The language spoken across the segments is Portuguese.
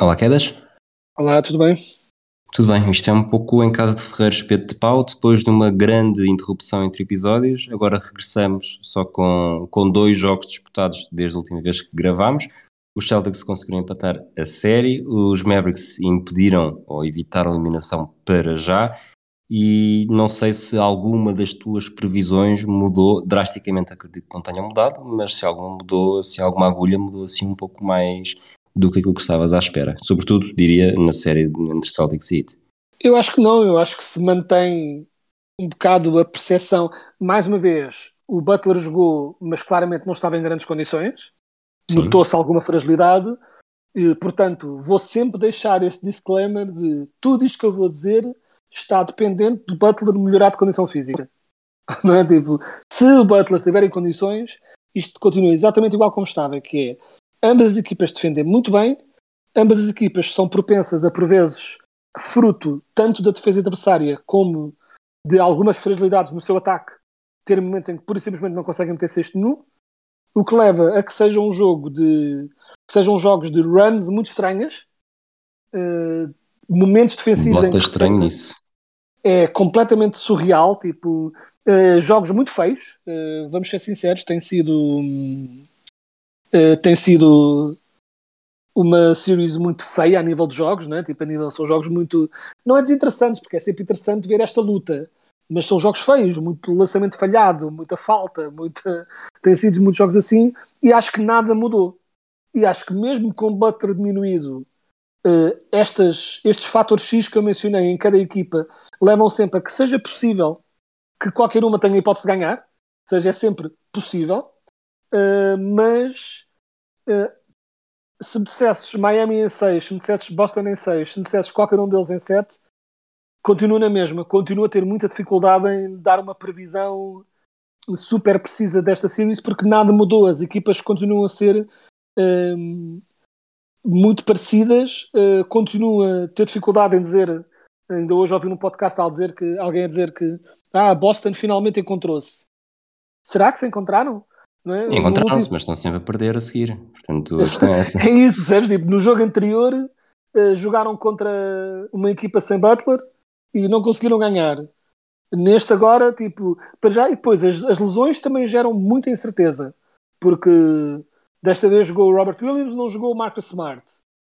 Olá, Quedas. Olá, tudo bem? Tudo bem, isto é um pouco em casa de Ferreira espeto de pau, depois de uma grande interrupção entre episódios, agora regressamos só com, com dois jogos disputados desde a última vez que gravámos. Os Celtics conseguiram empatar a série, os Mavericks impediram ou evitaram a eliminação para já, e não sei se alguma das tuas previsões mudou, drasticamente acredito que não tenha mudado, mas se alguma mudou, se alguma agulha mudou assim um pouco mais do que aquilo que estavas à espera. Sobretudo, diria, na série entre Celtics e Heat. Eu acho que não, eu acho que se mantém um bocado a percepção. Mais uma vez, o Butler jogou, mas claramente não estava em grandes condições. Notou-se alguma fragilidade. E, portanto, vou sempre deixar este disclaimer de tudo isto que eu vou dizer está dependente do Butler melhorar de condição física. Não é? Tipo, se o Butler estiver em condições, isto continua exatamente igual como estava, que é ambas as equipas defendem muito bem, ambas as equipas são propensas a, por vezes, fruto tanto da defesa adversária como de algumas fragilidades no seu ataque, ter momentos em que pura e simplesmente não conseguem meter sexto nu, o que leva a que seja um jogo de que sejam jogos de runs muito estranhas, eh, momentos defensivos em Nota que estranho nisso. é completamente surreal, tipo eh, jogos muito feios, eh, vamos ser sinceros, tem sido hum, eh, tem sido uma series muito feia a nível de jogos, né? tipo, a nível, são jogos muito não é desinteressantes, porque é sempre interessante ver esta luta, mas são jogos feios, muito lançamento falhado, muita falta, muita... tem sido muitos jogos assim, e acho que nada mudou. E acho que mesmo com o Butler diminuído, eh, estas, estes fatores X que eu mencionei em cada equipa levam sempre a que seja possível que qualquer uma tenha a hipótese de ganhar, seja, é sempre possível, Uh, mas uh, se me dissesses Miami em 6, se me dissesses Boston em 6, se me dissesses qualquer um deles em 7, continua na mesma, continua a ter muita dificuldade em dar uma previsão super precisa desta series porque nada mudou, as equipas continuam a ser um, muito parecidas, uh, continua a ter dificuldade em dizer, ainda hoje ouvi num podcast dizer que, alguém a dizer que ah, Boston finalmente encontrou-se. Será que se encontraram? É? Encontraram-se, mas estão sempre a perder a seguir. Portanto, a questão é essa. É isso, sabes? Tipo, no jogo anterior eh, jogaram contra uma equipa sem Butler e não conseguiram ganhar. Neste agora, tipo, para já, e depois as, as lesões também geram muita incerteza, porque desta vez jogou o Robert Williams, não jogou o Marcus Smart.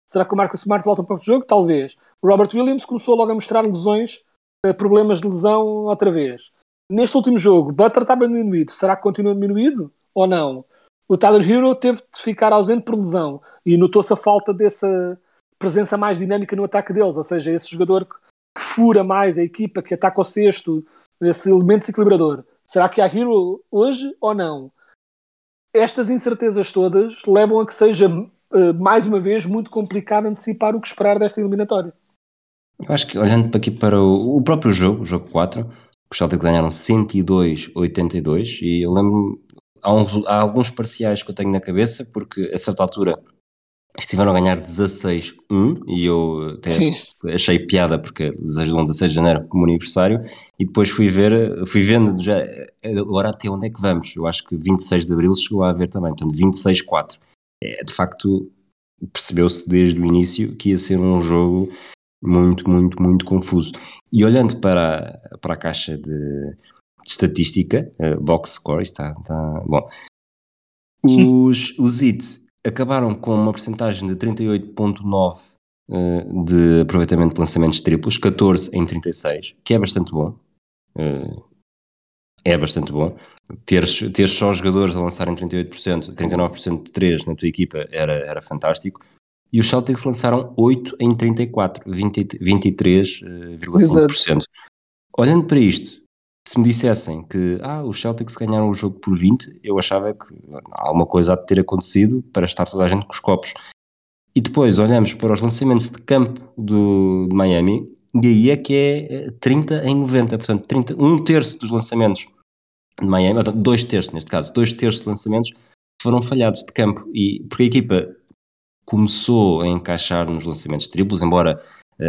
Será que o Marcus Smart volta para o jogo? Talvez. O Robert Williams começou logo a mostrar lesões, eh, problemas de lesão outra vez. Neste último jogo, Butler estava diminuído. Será que continua diminuído ou não? O Tyler Hero teve de ficar ausente por lesão e notou-se a falta dessa presença mais dinâmica no ataque deles, ou seja, esse jogador que fura mais a equipa, que ataca o sexto, esse elemento desequilibrador. Será que há Hero hoje ou não? Estas incertezas todas levam a que seja, eh, mais uma vez, muito complicado antecipar o que esperar desta eliminatória. Eu acho que olhando para aqui para o, o próprio jogo, o jogo 4, os Celtics ganharam 102-82 e eu lembro-me, há, uns- há alguns parciais que eu tenho na cabeça, porque a certa altura estiveram a ganhar 16-1 e eu até Sim. achei piada porque eles ajudam 16 de janeiro como aniversário e depois fui ver, fui vendo já agora até onde é que vamos. Eu acho que 26 de abril chegou a haver também, portanto 26-4. É, de facto, percebeu-se desde o início que ia ser um jogo muito, muito, muito confuso. E olhando para, para a caixa de estatística, eh, box score, está, está bom. Os, os IT acabaram com uma porcentagem de 38.9 eh, de aproveitamento de lançamentos triplos, 14 em 36, que é bastante bom. Eh, é bastante bom. Teres, teres só jogadores a lançarem 38%, 39% de 3 na tua equipa era, era fantástico. E os Celtics lançaram 8 em 34, 20 23,5%. Olhando para isto, se me dissessem que ah, os Celtics ganharam o jogo por 20, eu achava que alguma coisa há de ter acontecido para estar toda a gente com os copos. E depois olhamos para os lançamentos de campo do, de Miami, e aí é que é 30 eh, em 90, portanto, 30, um terço dos lançamentos de Miami, dois terços neste caso, dois terços de lançamentos foram falhados de campo. E porque a equipa começou a encaixar nos lançamentos triplos, embora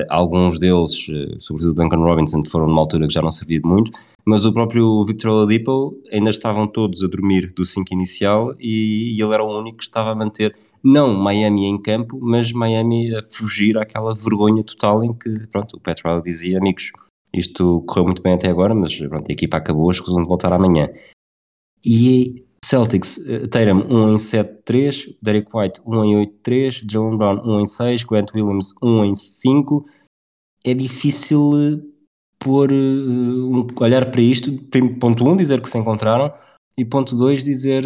alguns deles, uh, sobretudo Duncan Robinson, foram numa altura que já não servia de muito, mas o próprio Victor Oladipo ainda estavam todos a dormir do 5 inicial e ele era o único que estava a manter não Miami em campo, mas Miami a fugir àquela vergonha total em que, pronto, o Petrol dizia, amigos, isto correu muito bem até agora, mas pronto, a equipa acabou, escusam de voltar amanhã. E Celtics, uh, Tatum 1 em 7-3, Derek White 1 em 8-3, Jalen Brown 1 em 6, Grant Williams 1 em 5. É difícil eh, pôr, um, olhar para isto, ponto 1, um, dizer que se encontraram, e ponto 2, dizer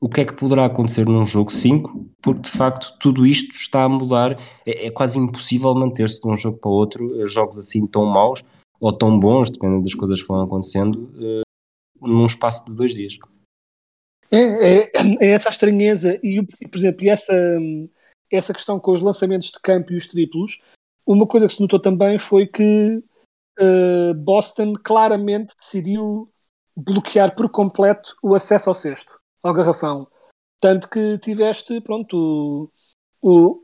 o que é que poderá acontecer num jogo 5, porque de facto tudo isto está a mudar, é, é quase impossível manter-se de um jogo para outro, jogos assim tão maus ou tão bons, dependendo das coisas que vão acontecendo, num espaço de dois dias. É, é, é, essa a estranheza e, por exemplo, essa, essa questão com os lançamentos de campo e os triplos. Uma coisa que se notou também foi que uh, Boston claramente decidiu bloquear por completo o acesso ao cesto, ao garrafão. Tanto que tiveste, pronto, o,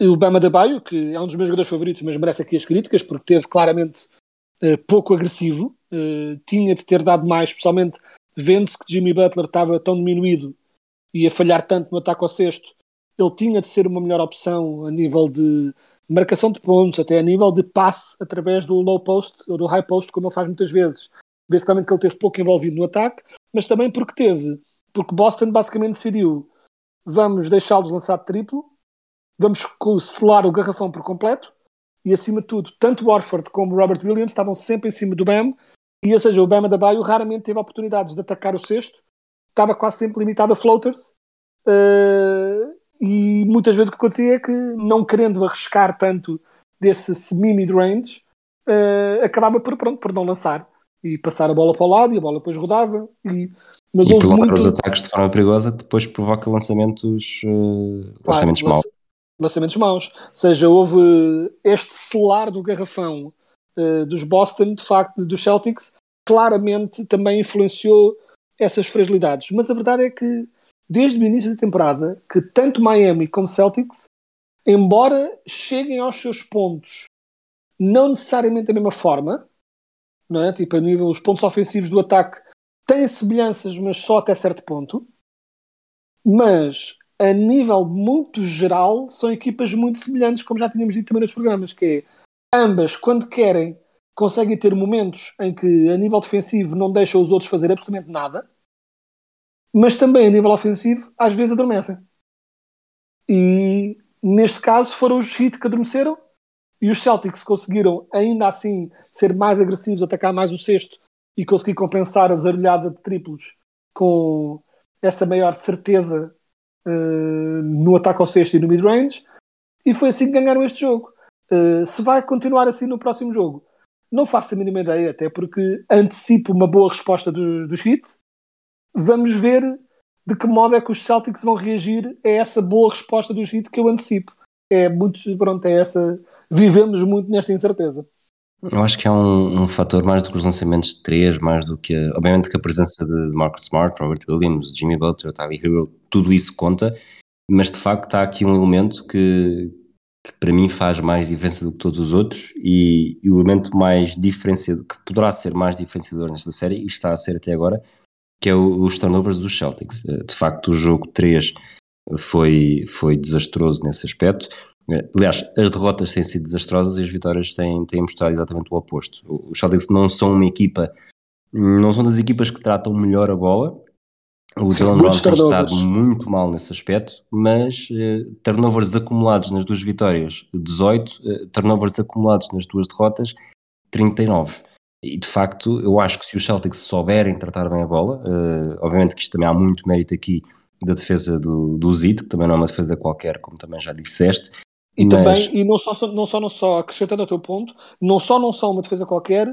o, o Bama que é um dos meus jogadores favoritos, mas merece aqui as críticas, porque teve claramente uh, pouco agressivo, uh, tinha de ter dado mais, especialmente vendo-se que Jimmy Butler estava tão diminuído e a falhar tanto no ataque ao sexto, ele tinha de ser uma melhor opção a nível de marcação de pontos, até a nível de passe através do low post ou do high post, como ele faz muitas vezes. Basicamente que ele teve pouco envolvido no ataque, mas também porque teve, porque Boston basicamente decidiu vamos deixá-los lançar triplo, vamos selar o garrafão por completo e acima de tudo, tanto Warford como Robert Williams estavam sempre em cima do Bam e, ou seja, o Bama da Baio raramente teve oportunidades de atacar o sexto, estava quase sempre limitado a floaters. Uh, e muitas vezes o que acontecia é que, não querendo arriscar tanto desse semi-mid-range, uh, acabava por, pronto, por não lançar e passar a bola para o lado e a bola depois rodava. E, mas e prolongar muito... os ataques de forma perigosa que depois provoca lançamentos, uh, lançamentos claro, maus. Lançamentos maus. Ou seja, houve este selar do garrafão dos Boston, de facto, dos Celtics, claramente também influenciou essas fragilidades. Mas a verdade é que, desde o início da temporada, que tanto Miami como Celtics, embora cheguem aos seus pontos não necessariamente da mesma forma, não é? Tipo, a nível, os pontos ofensivos do ataque têm semelhanças, mas só até certo ponto. Mas, a nível muito geral, são equipas muito semelhantes, como já tínhamos dito também nos programas, que é ambas, quando querem, conseguem ter momentos em que, a nível defensivo, não deixam os outros fazer absolutamente nada, mas também, a nível ofensivo, às vezes adormecem. E, neste caso, foram os Heat que adormeceram e os Celtics conseguiram, ainda assim, ser mais agressivos, atacar mais o sexto e conseguir compensar a zarulhada de triplos com essa maior certeza uh, no ataque ao sexto e no mid-range. E foi assim que ganharam este jogo. Uh, se vai continuar assim no próximo jogo, não faço a mínima ideia, até porque antecipo uma boa resposta dos do Heat. Vamos ver de que modo é que os Celtics vão reagir a essa boa resposta dos Heat que eu antecipo. É muito, pronto, é essa. Vivemos muito nesta incerteza. Eu acho que é um, um fator mais do que os lançamentos de três, mais do que, a, obviamente, que a presença de Marcus Smart, Robert Williams, Jimmy Butler, Tyler Hero, tudo isso conta, mas de facto há aqui um elemento que, que para mim faz mais diferença do que todos os outros e, e, o elemento mais diferenciador, que poderá ser mais diferenciador nesta série e está a ser até agora, que é o, os turnovers dos Celtics. Eh, de facto, o jogo 3 foi, foi desastroso nesse aspecto. Eh, aliás, as derrotas têm sido desastrosas e as vitórias têm, têm mostrado exatamente o oposto. Os Celtics não são uma equipa, não são das equipas que tratam melhor a bola, o Jalen Brown tem estado muito mal nesse aspecto, mas uh, turnovers acumulados nas duas vitórias, 18, uh, turnovers acumulados nas duas derrotas, 39. E de facto, eu acho que se os Celtics souberem tratar bem a bola, uh, obviamente que isto também há muito mérito aqui da defesa do, do Zito, que também não é uma defesa qualquer, como também já disseste. E mas... também, e não só, não só, não só, acrescentando ao teu ponto, não só não são uma defesa qualquer,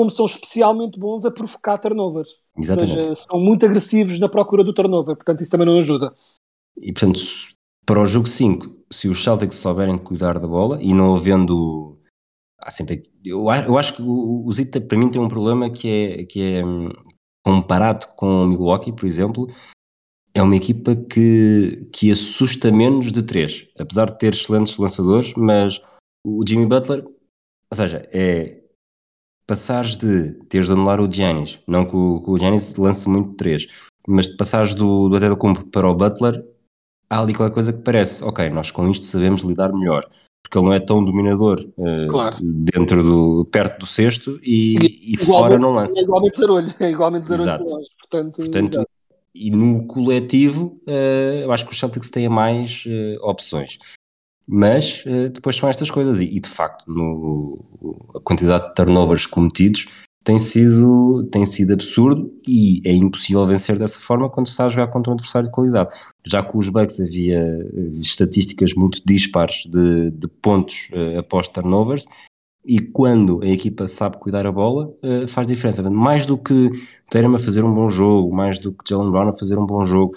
como são especialmente bons a provocar turnovers. Exatamente. Ou seja, são muito agressivos na procura do turnover, portanto isso também não ajuda. E portanto, para o jogo 5, se os Celtics souberem cuidar da bola e não havendo. Há sempre. Eu, eu acho que o, Zita para mim tem um problema que é, que é hum, comparado com o Milwaukee, por exemplo, é uma equipa que, que assusta menos de 3, apesar de ter excelentes lançadores, mas o Jimmy Butler, ou seja, é passares de teres de anular o Giannis, não que o, que o Giannis lance muito 3, mas de passares do, do Antetokounmpo para o Butler, há ali qualquer coisa que parece, ok, nós com isto sabemos lidar melhor, porque ele não é tão dominador eh, Claro. dentro do, perto do cesto e, e Igualmente- fora não lança. É igualmente zarolho, é igualmente zarolho nós. Portanto, Portanto, e no coletivo, eh, eu acho que os Celtics têm mais eh, opções. Mas eh, depois são estas coisas, e, e, de facto, no, a quantidade de turnovers cometidos tem sido, tem sido absurdo e é impossível vencer dessa forma quando se está a jogar contra um adversário de qualidade. Já com os Bucks havia eh, estatísticas muito dispares de, de pontos eh, após turnovers, e quando a equipa sabe cuidar a bola, eh, faz diferença. Mais do que Tatum a fazer um bom jogo, mais do que Jalen Brown a fazer um bom jogo.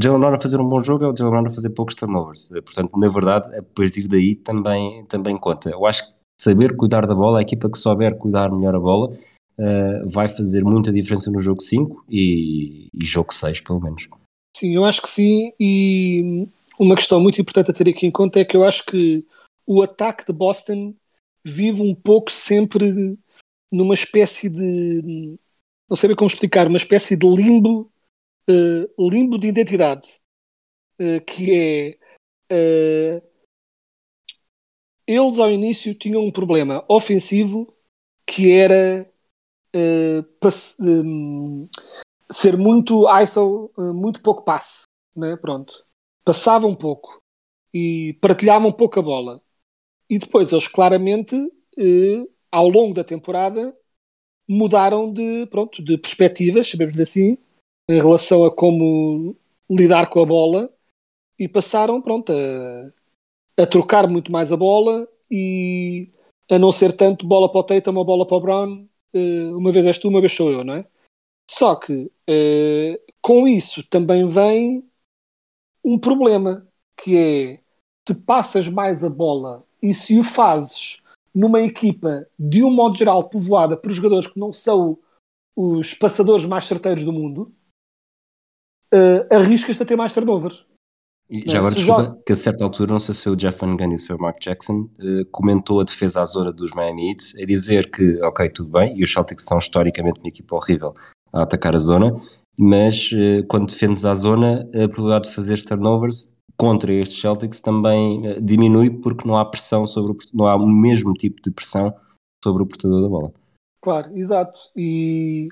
Jalen Brown a fazer um bom jogo é o Jalen Brown a fazer poucos turnovers. Eh, Portanto, na verdade, a partir daí também, também conta. Eu acho que saber cuidar da bola, a equipa que souber cuidar melhor a bola, eh, vai fazer muita diferença no jogo 5 e, e jogo 6, pelo menos. Sim, eu acho que sim. E uma questão muito importante a ter aqui em conta é que eu acho que o ataque de Boston vive um pouco sempre numa espécie de. Não sei bem como explicar, uma espécie de limbo, eh, limbo de identidade. eh, que é. eh, eles ao início tinham um problema ofensivo que era hum, ser muito ISO, muito pouco passe, né? Pronto. Passavam pouco e partilhavam pouco a bola. E depois eles claramente, ao longo da temporada, mudaram de, pronto, de perspectivas, sabemos assim, em relação a como lidar com a bola e passaram, pronto, a, a trocar muito mais a bola e a não ser tanto bola para o Tatum ou bola para o Brown, eh, uma vez és tu, uma vez sou eu, não é? Só que eh, com isso também vem um problema, que é se passas mais a bola e se o fazes numa equipa de um modo geral povoada por jogadores que não são os passadores mais certeiros do mundo, eh, arriscas-te a ter mais turnovers. E Não, já agora, se desculpa, joga- que a certa altura, não sei se foi o Jeff Van Gundy, se foi o Mark Jackson, eh, comentou a defesa à zona dos Miami Heat, a dizer que, ok, tudo bem, e os Celtics são historicamente uma equipa horrível a atacar a zona, mas eh, quando defendes à zona, a probabilidade de fazer turnovers contra estes Celtics também eh, diminui porque não há pressão sobre o, não há o mesmo tipo de pressão sobre o portador da bola. Claro, exato. E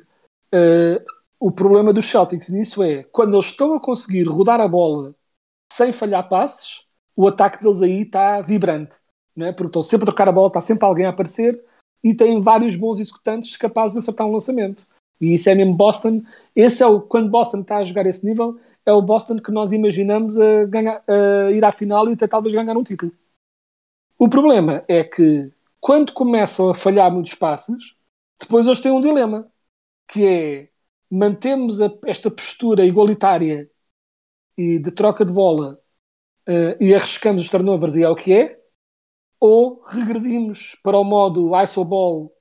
o problema dos Celtics nisso é quando eles estão a conseguir rodar a bola sem falhar passes, o ataque deles aí está vibrante, não é? Porque estão sempre a trocar a bola, está sempre alguém a aparecer e têm vários bons executantes capazes de acertar um lançamento. E isso é mesmo Boston. Esse é o quando Boston está a jogar esse nível, é o Boston que nós imaginamos a, ganhar, a ir à final e até talvez ganhar um título. O problema é que quando começam a falhar muitos passes, depois eles têm um dilema, que é mantemos a- esta postura igualitária e de troca de bola eh, e arriscamos os turnovers e é o que é, ou regredimos para o modo ISO ball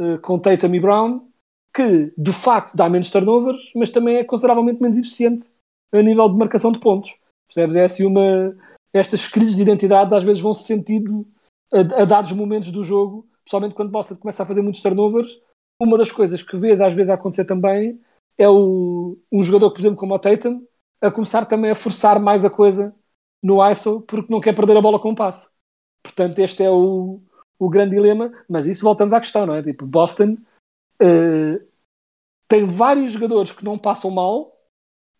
eh, com Tatum e Brown, que de facto dá menos turnovers, mas também é consideravelmente menos eficiente a nível de marcação de pontos. Percebes? É assim uma. Estas crises de identidade às vezes vão se sentindo a, a dados momentos do jogo, principalmente quando Boston começa a fazer muitos turnovers. Uma das coisas que vês às vezes acontecer também é o, um jogador, por exemplo, como o Tatum, a começar também a forçar mais a coisa no ISO porque não quer perder a bola com um passe. Portanto, este é o, o grande dilema. Mas isso voltamos à questão, não é? Tipo, Boston eh, tem vários jogadores que não passam mal,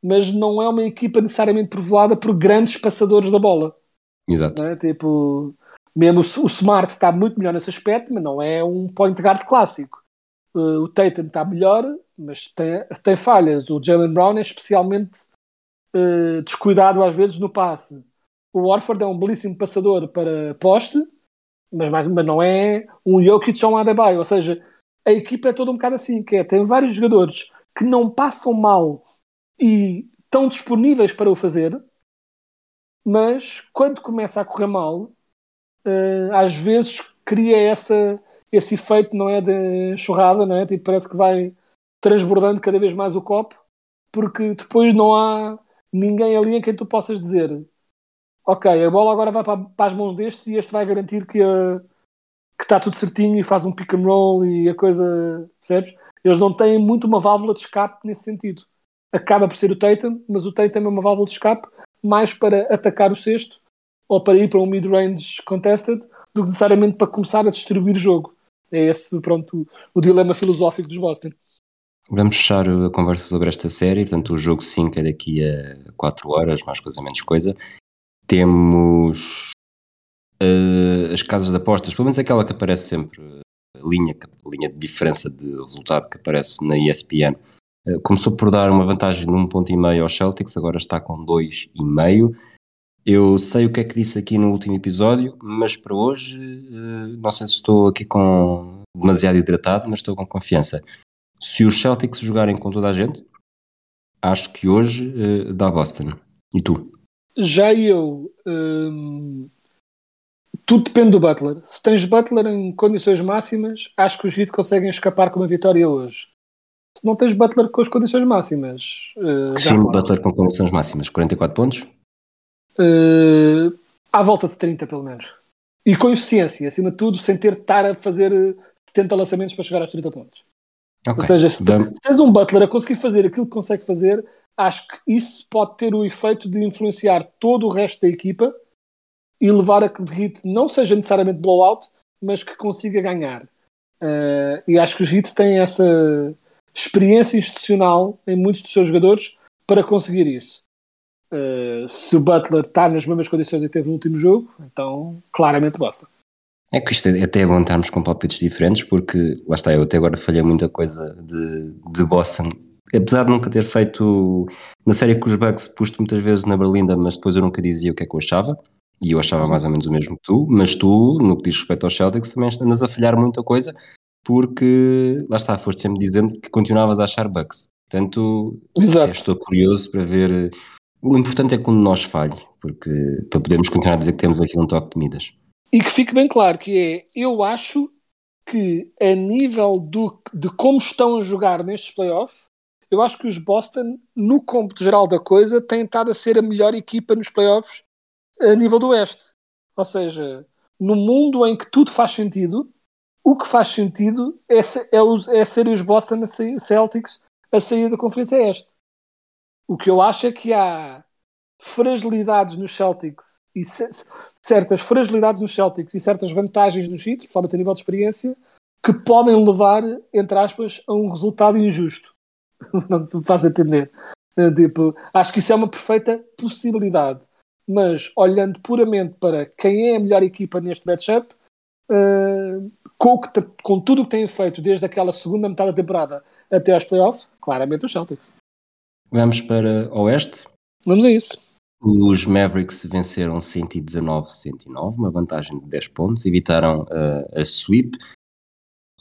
mas não é uma equipa necessariamente povoada por grandes passadores da bola. Exato. é? Tipo, mesmo o, o Smart está muito melhor nesse aspecto, mas não é um point guard clássico. Uh, o Tatum está melhor, mas tem, tem falhas. O Jalen Brown é especialmente uh, descuidado às vezes no passe. O Warford é um belíssimo passador para poste, mas, mais, mas não é um Jokic ou um Adebayo. Ou seja, a equipa é toda um bocado assim, que é, tem vários jogadores que não passam mal e estão disponíveis para o fazer, mas quando começa a correr mal, uh, às vezes cria essa, esse efeito, não é, de churrada, não é? Tipo, parece que vai transbordando cada vez mais o copo, porque depois não há ninguém ali em quem tu possas dizer ok, a bola agora vai para, para as mãos deste e este vai garantir que, a, que está tudo certinho e faz um pick and roll e a coisa, percebes? Eles não têm muito uma válvula de escape nesse sentido. Acaba por ser o Tatum, mas o Tatum é uma válvula de escape mais para atacar o sexto ou para ir para um mid-range contested do que necessariamente para começar a distribuir o jogo. É esse, pronto, o, o dilema filosófico dos Boston. Vamos fechar a conversa sobre esta série. Portanto, o jogo 5 é daqui a 4 horas, mais coisa, menos coisa. Temos uh, as casas de apostas, pelo menos aquela que aparece sempre, a linha, a linha de diferença de resultado que aparece na ESPN. Uh, começou por dar uma vantagem de 1,5 um ponto e meio aos Celtics, agora está com 2,5. Eu sei o que é que disse aqui no último episódio, mas para hoje uh, não sei se estou aqui com demasiado hidratado, mas estou com confiança. Se os Celtics jogarem com toda a gente, acho que hoje uh, dá Boston. E tu? Já eu. Hum, tudo depende do Butler. Se tens Butler em condições máximas, acho que os Heat conseguem escapar com uma vitória hoje. Se não tens Butler com as condições máximas. Uh, Sim, Butler com condições máximas. 44 pontos? Uh, à volta de 30, pelo menos. E com eficiência, acima de tudo, sem ter de estar a fazer 70 lançamentos para chegar aos 30 pontos. Okay. Ou seja, se, se tens um Butler a conseguir fazer aquilo que consegue fazer, acho que isso pode ter o efeito de influenciar todo o resto da equipa e levar a que o Heat não seja necessariamente blowout, mas que consiga ganhar. Uh, e acho que os Heat têm essa experiência institucional em muitos dos seus jogadores para conseguir isso. Uh, se o Butler está nas mesmas condições que teve no último jogo, então claramente Boston. É que isto é até bom estarmos com palpites diferentes, porque lá está, eu até agora falhei muita coisa de, de Boston apesar de nunca ter feito na série com os Bucks, pus muitas vezes na Berlinda, mas depois eu nunca dizia o que é que eu achava. E eu achava mais ou menos o mesmo que tu, mas tu, no que diz respeito aos Celtics, também andas a falhar muita coisa, porque lá está, foste sempre dizendo que continuavas a achar Bucks. Portanto, estou curioso para ver. O importante é quando nós falhe, porque para podermos continuar a dizer que temos aqui um toque de Midas. E que fique bem claro que é, eu acho que a nível do, de como estão a jogar nestes playoffs, eu acho que os Boston, no cômputo geral da coisa, têm estado a ser a melhor equipa nos playoffs a nível do Oeste. Ou seja, no mundo em que tudo faz sentido, o que faz sentido é, é, é serem os Boston Celtics a sair da Conferência Este. O que eu acho é que há fragilidades nos Celtics e certas fragilidades nos Celtics e certas vantagens nos Heat, principalmente a nível de experiência, que podem levar, entre aspas, a um resultado injusto. não se me faz entender. Eh, tipo, acho que isso é uma perfeita possibilidade. Mas olhando puramente para quem é a melhor equipa neste matchup, uh, com, com, tudo o que têm feito desde aquela segunda metade da temporada até aos playoffs, claramente os Celtics. Vamos para Oeste? Vamos a isso. Os Mavericks venceram 119-109, uma vantagem de 10 pontos, evitaram uh, a sweep.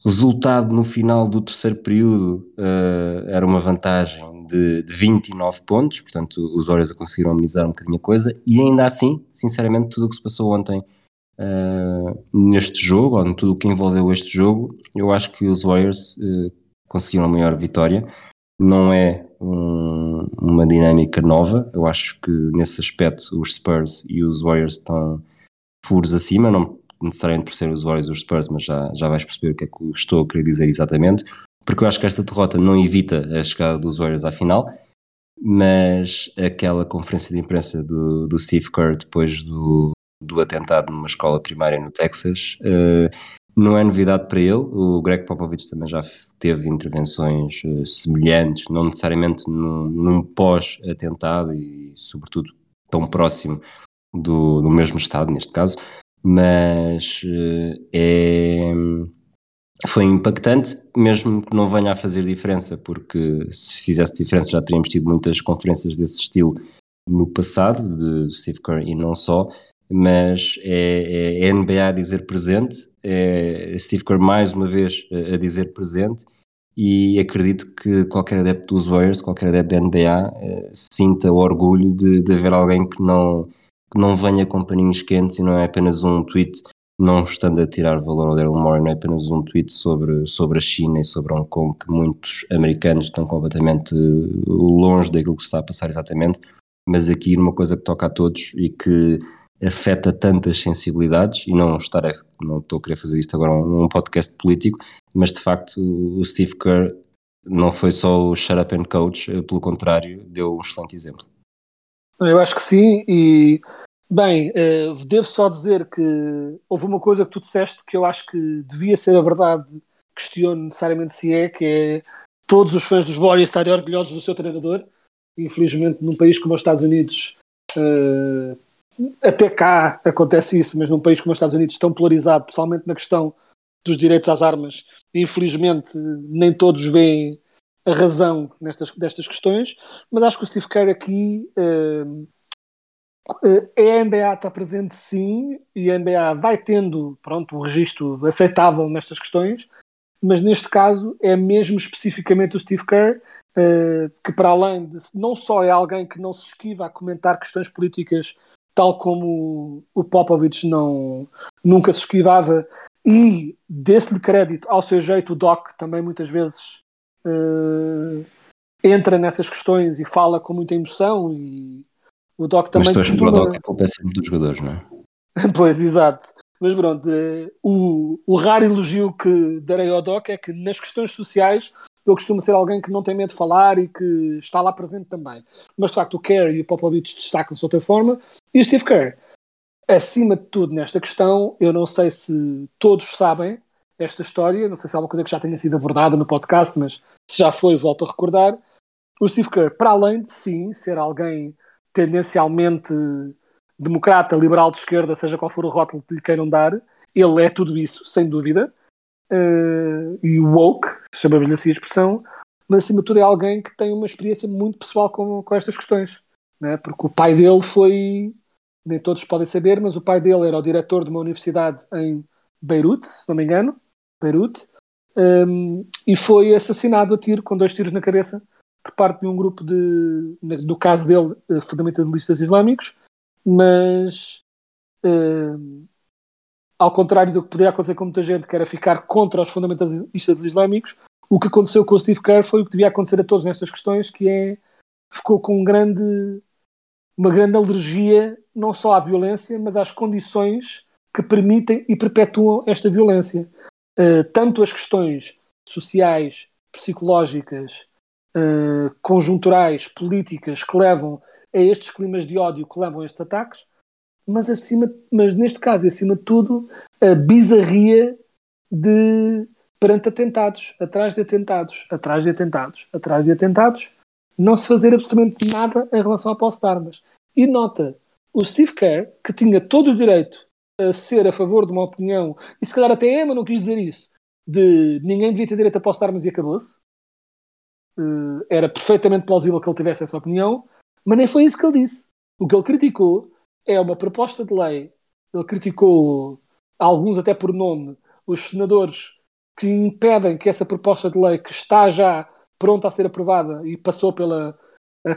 Resultado no final do terceiro período uh, era uma vantagem de, de 29 pontos, portanto os Warriors conseguiram amenizar um bocadinho a coisa e ainda assim, sinceramente, tudo o que se passou ontem uh, neste jogo, ou tudo o que envolveu este jogo, eu acho que os Warriors uh, conseguiram a maior vitória. Não é um, uma dinâmica nova, eu acho que nesse aspecto os Spurs e os Warriors estão furos acima, não, necessariamente por ser os Warriors dos Spurs, mas já, já vais perceber o que é que estou a querer dizer exatamente, porque eu acho que esta derrota não evita a chegada dos Warriors à final, mas aquela conferência de imprensa do, do Steve Kerr depois do, do atentado numa escola primária no Texas uh, não é novidade para ele. O Greg Popovich também já teve intervenções uh, semelhantes, não necessariamente num, num pós-atentado e, sobretudo, tão próximo do, do mesmo estado, neste caso, mas eh, é, foi impactante, mesmo que não venha a fazer diferença, porque se fizesse diferença já teríamos tido muitas conferências desse estilo no passado, de Steve Kerr e não só, mas é, é, é NBA a dizer presente, é Steve Kerr mais uma vez a dizer presente e acredito que qualquer adepto dos Warriors, qualquer adepto da NBA, eh, sinta o orgulho de, de haver alguém que não, que não venha com paninhos quentes e não é apenas um tweet, não estando a tirar valor ao Daryl Morey, não é apenas um tweet sobre, sobre a China e sobre Hong Kong, que muitos americanos estão completamente longe daquilo que se está a passar exatamente, mas aqui numa coisa que toca a todos e que afeta tantas sensibilidades e não estar a, não estou a querer fazer isto agora um, um podcast político, mas de facto o Steve Kerr não foi só o shut up and coach, eh, pelo contrário, deu um excelente exemplo. Eu acho que sim, e bem, uh, devo só dizer que houve uma coisa que tu disseste que eu acho que devia ser a verdade, questiono necessariamente se é, que é todos os fãs dos Warriors estarem orgulhosos do seu treinador. Infelizmente, num país como os Estados Unidos, uh, até cá acontece isso, mas num país como os Estados Unidos, tão polarizado, principalmente na questão dos direitos às armas, infelizmente nem todos veem a razão nestas, destas questões, mas acho que o Steve Kerr aqui uh, é a NBA está presente sim, e a NBA vai tendo pronto, um registro aceitável nestas questões, mas neste caso é mesmo especificamente o Steve Kerr, uh, que para além de não só é alguém que não se esquiva a comentar questões políticas tal como o Popovich não, nunca se esquivava, e desse-lhe crédito ao seu jeito, o Doc também muitas vezes uh, entra nessas questões e fala com muita emoção. E o Doc também. Mas costuma... o Doc é culpa sempre dos jogadores, não é? pois, exato. Mas pronto, uh, o, o raro elogio que darei ao Doc é que nas questões sociais ele costuma ser alguém que não tem medo de falar e que está lá presente também. Mas de facto o Kerr e o Popovich destacam-se de outra forma. E o Steve Kerr, acima de tudo nesta questão, eu não sei se todos sabem esta história, não sei se é uma coisa que já tenha sido abordada no podcast, mas se já foi, volto a recordar. O Steve Kerr, para além de sim ser alguém tendencialmente democrata, liberal de esquerda, seja qual for o rótulo que lhe queiram dar, ele é tudo isso, sem dúvida uh, e woke, chama-lhe assim a expressão, mas acima de tudo é alguém que tem uma experiência muito pessoal com, com estas questões, né? porque o pai dele foi, nem todos podem saber, mas o pai dele era o diretor de uma universidade em Beirute, se não me engano, Beirute, um, e foi assassinado a tiro, com dois tiros na cabeça, por parte de um grupo de, do caso dele, eh, fundamentalistas islâmicos, mas uh, ao contrário do que poderia acontecer com muita gente, que era ficar contra os fundamentalistas islâmicos, o que aconteceu com o Steve Kerr foi o que devia acontecer a todos nestas questões, que é ficou com um grande, uma grande alergia não só à violência, mas às condições que permitem e perpetuam esta violência. Uh, tanto as questões sociais, psicológicas, uh, conjunturais, políticas que levam a estes climas de ódio que levam a estes ataques, mas, acima, mas neste caso, acima de tudo, a bizarria de perante atentados, atrás de atentados, atrás de atentados, atrás de atentados, não se fazer absolutamente nada em relação à posse de armas. E nota, o Steve Kerr, que tinha todo o direito a ser a favor de uma opinião, e se calhar até Emma não quis dizer isso, de ninguém devia ter direito a posse de armas e acabou-se, uh, era perfeitamente plausível que ele tivesse essa opinião, mas nem foi isso que ele disse. O que ele criticou é uma proposta de lei. Ele criticou, alguns até por nome, os senadores que impedem que essa proposta de lei, que está já pronta a ser aprovada e passou pela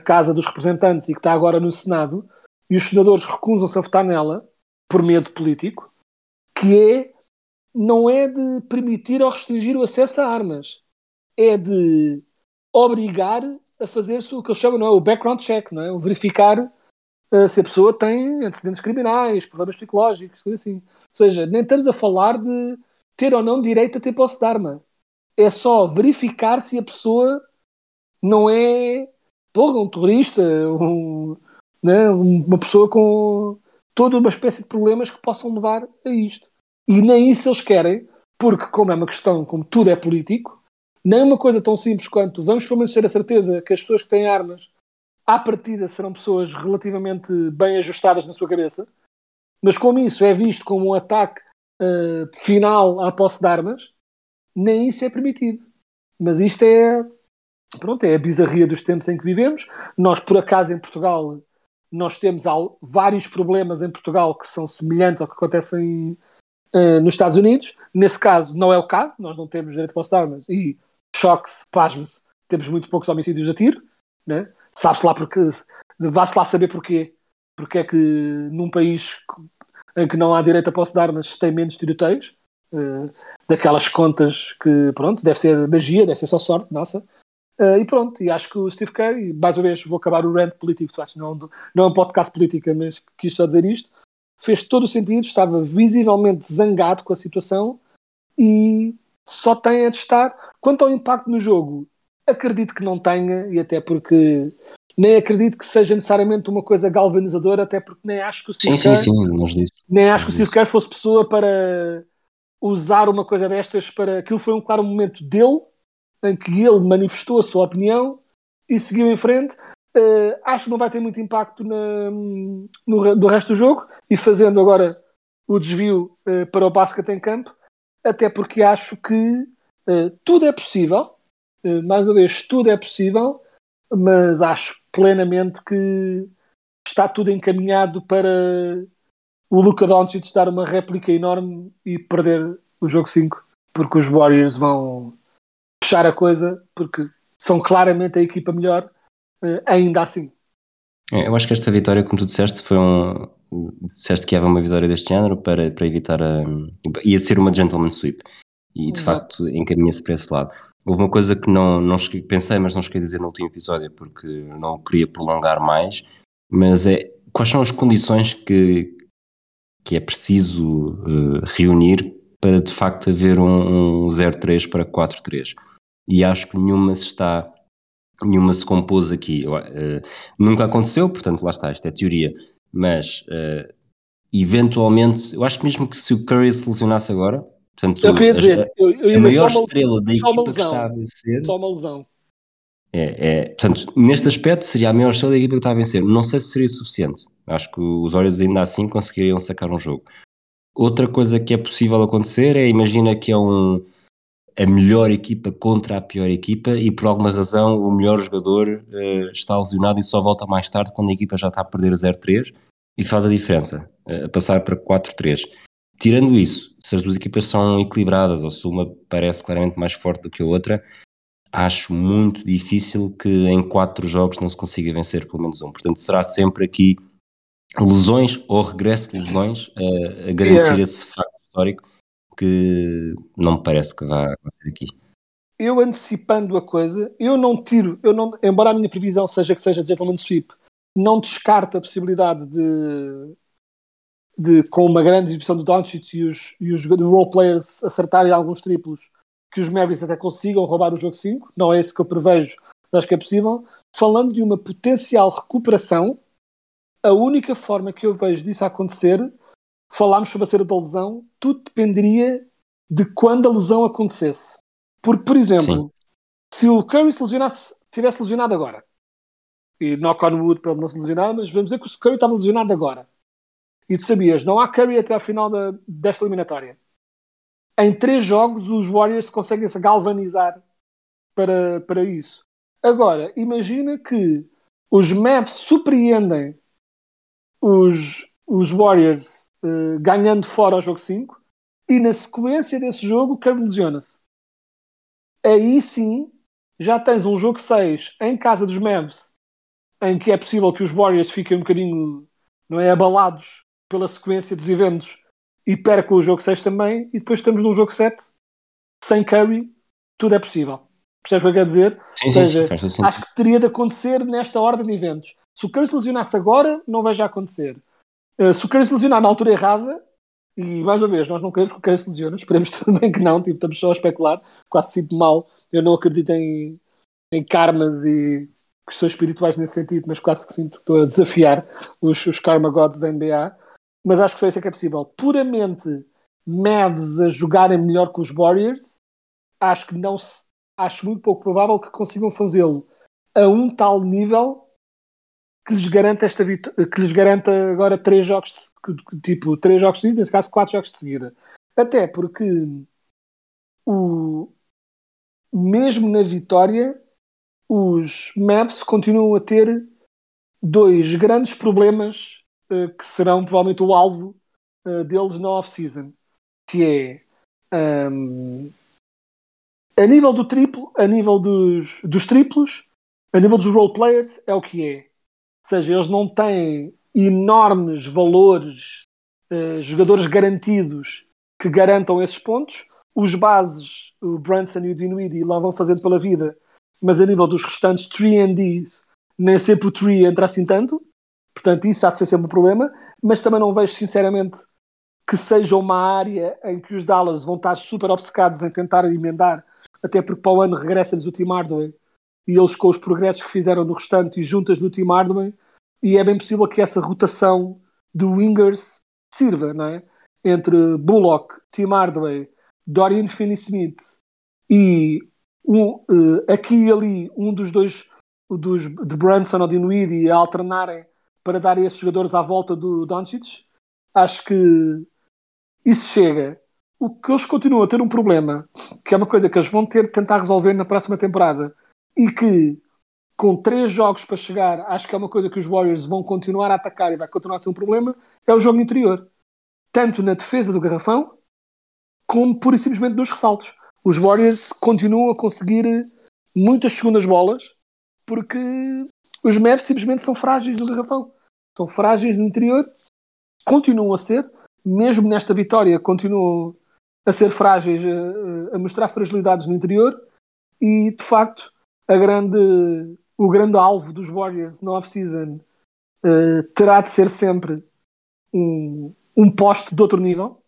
Casa dos Representantes e que está agora no Senado, e os senadores recusam-se a votar nela por medo político, que é não é de permitir ou restringir o acesso a armas, é de obrigar a fazer-se o que eles chamam não é, o background check, não é? o verificar se a pessoa tem antecedentes criminais, problemas psicológicos, coisa assim. Ou seja, nem estamos a falar de ter ou não direito a ter posse de arma. É só verificar se a pessoa não é porra, um terrorista, um, né, uma pessoa com toda uma espécie de problemas que possam levar a isto. E nem isso eles querem, porque, como é uma questão, como tudo é político, nem uma coisa tão simples quanto vamos pelo menos ter a certeza que as pessoas que têm armas à partida serão pessoas relativamente bem ajustadas na sua cabeça, mas como isso é visto como um ataque uh, final à posse de armas, nem isso é permitido. Mas isto é, pronto, é a bizarria dos tempos em que vivemos. Nós, por acaso, em Portugal, nós temos vários problemas em Portugal que são semelhantes ao que acontecem eh, nos Estados Unidos. Nesse caso, não é o caso, nós não temos direito de posse de armas e, choque-se, pasme-se, temos muito poucos homicídios a tiro, né? Sabe-se lá porque, vá-se lá saber porquê, porque é que num país em que não há direito a posse de armas tem menos tiroteios, eh, daquelas contas que, pronto, deve ser magia, deve ser só sorte, nossa. Eh, e pronto, e acho que o Steve Kerr, mais uma vez vou acabar o rant político, tu achas, não, não é um podcast política, mas quis só dizer isto, fez todo o sentido, estava visivelmente zangado com a situação e só tem a de estar. Quanto ao impacto no jogo, acredito que não tenha, e até porque nem acredito que seja necessariamente uma coisa galvanizadora, até porque nem acho que o Steve Sim, sim, Kerr sim, disse. nem acho que o. Steve Kerr fosse pessoa para usar uma coisa destas para. Aquilo foi um claro momento dele, em que ele manifestou a sua opinião e seguiu em frente. Eh, acho que não vai ter muito impacto na, no, do resto do jogo e fazendo agora o desvio eh, para o basquete em campo, até porque acho que eh, tudo é possível, mais uma vez, tudo é possível, mas acho plenamente que está tudo encaminhado para o Luka Doncic dar uma réplica enorme e perder o jogo 5, porque os Warriors vão fechar a coisa, porque são claramente a equipa melhor, eh, ainda assim. É, eu acho que esta vitória, como tu disseste, foi um. Disseste que ia haver uma vitória deste género para, para evitar a. ia ser uma gentleman sweep. E de Exato. facto encaminha-se para esse lado. Houve uma coisa que não, não pensei, mas não cheguei a dizer no último episódio, porque não queria prolongar mais. Mas é quais são as condições que, que é preciso eh, reunir para de facto haver um, um 0-3 para 4-3? E acho que nenhuma se está. Nenhuma se compôs aqui. Eu, eh, nunca aconteceu, portanto, lá está, isto é teoria. Mas eh, eventualmente, eu acho que mesmo que se o Curry se agora, portanto, Eu queria a- dizer, eu, eu a, maior só uma, estrela da equipa que lesão. está a vencer. só uma lesão. É, é, portanto, neste aspecto seria a maior estrela da equipa que está a vencer. Não sei se seria suficiente. Acho que os Warriors ainda assim conseguiriam sacar um jogo. Outra coisa que é possível acontecer é, imagina que é um, a melhor equipa contra a pior equipa e por alguma razão o melhor jogador eh, está lesionado e só volta mais tarde quando a equipa já está a perder 0-3 e faz a diferença, eh, a passar para 4-3. Tirando isso, se as duas equipas são equilibradas ou se uma parece claramente mais forte do que a outra, acho muito difícil que em quatro jogos não se consiga vencer pelo menos um. Portanto, será sempre aqui lesões ou regresso de lesões eh, a garantir Yeah. esse facto histórico que não me parece que vá acontecer aqui. Eu antecipando a coisa, eu não tiro, eu não, embora a minha previsão seja que seja gentleman sweep, não descarto a possibilidade de, de com uma grande exibição do Doncic e os, e os role players acertarem alguns triplos, que os Mavericks até consigam roubar o jogo 5. Não é esse que eu prevejo, mas acho que é possível. Falando de uma potencial recuperação, a única forma que eu vejo disso acontecer, falámos sobre a cera da lesão, tudo dependeria de quando a lesão acontecesse. Porque, por exemplo, se o Curry se lesionasse, tivesse lesionado agora, e knock on wood para ele não se lesionar, mas vamos dizer que o Curry estava lesionado agora, e tu sabias, não há Curry até ao final da, desta eliminatória. Em três jogos, os Warriors conseguem se galvanizar para, para isso. Agora, imagina que os Mavs surpreendem os, os Warriors eh, ganhando fora ao jogo 5 e na sequência desse jogo o Curry lesiona-se. Aí sim já tens um jogo 6 em casa dos Mavs em que é possível que os Warriors fiquem um bocadinho não é, abalados pela sequência dos eventos e percam o jogo 6 também e depois estamos num jogo 7 sem Curry, tudo é possível. Percebes o que eu quero dizer? Sim, sim, seja, sim, sentido. Acho que teria de acontecer nesta ordem de eventos. Se o Curry se lesionasse agora, não vejo a acontecer. Uh, se o Curry se lesionar na altura errada, e mais uma vez, nós não queremos que o Curry se lesione, esperemos também que não, tipo, estamos só a especular, quase sinto mal. Eu não acredito em, em karmas e questões espirituais nesse sentido, mas quase que sinto que estou a desafiar os, os karma gods da NBA. Mas acho que só isso é que é possível. Puramente Mavs a jogarem melhor que os Warriors, acho que não se, acho muito pouco provável que consigam fazê-lo a um tal nível que lhes garanta esta que lhes garanta agora três jogos de, tipo três jogos seguidos, nesse caso quatro jogos de seguida. Até porque o mesmo na vitória os Mavs continuam a ter dois grandes problemas que serão provavelmente o alvo uh, deles na off-season, que é um, a nível do triplo, a nível dos, dos triplos, a nível dos role players, é o que é. Ou seja, eles não têm enormes valores, uh, jogadores garantidos que garantam esses pontos. Os bases, o Brunson e o Dinwiddie, lá vão fazendo pela vida, mas a nível dos restantes 3 nem sempre o 3 entra assim tanto. Portanto, isso há de ser sempre um problema. Mas também não vejo, sinceramente, que seja uma área em que os Dallas vão estar super obcecados em tentar emendar, até porque para o ano regressa-lhes o Tim Hardaway e eles com os progressos que fizeram no restante e juntas no Tim Hardaway, e é bem possível que essa rotação de wingers sirva, não é? Entre Bullock, Tim Hardaway, Dorian Finney-Smith e um, uh, aqui e ali um dos dois dos, de Brunson ou de Dinwiddie a alternarem para dar a esses jogadores à volta do Doncic, acho que isso chega. O que eles continuam a ter um problema, que é uma coisa que eles vão ter de tentar resolver na próxima temporada, e que com três jogos para chegar, acho que é uma coisa que os Warriors vão continuar a atacar e vai continuar a ser um problema, é o jogo interior. Tanto na defesa do garrafão, como pura e simplesmente nos ressaltos. Os Warriors continuam a conseguir muitas segundas bolas, porque os Mavs simplesmente são frágeis no garrafão. São frágeis no interior, continuam a ser, mesmo nesta vitória, continuam a ser frágeis, a, a mostrar fragilidades no interior, e de facto a grande, o grande alvo dos Warriors no off-season uh, terá de ser sempre um, um poste de outro nível,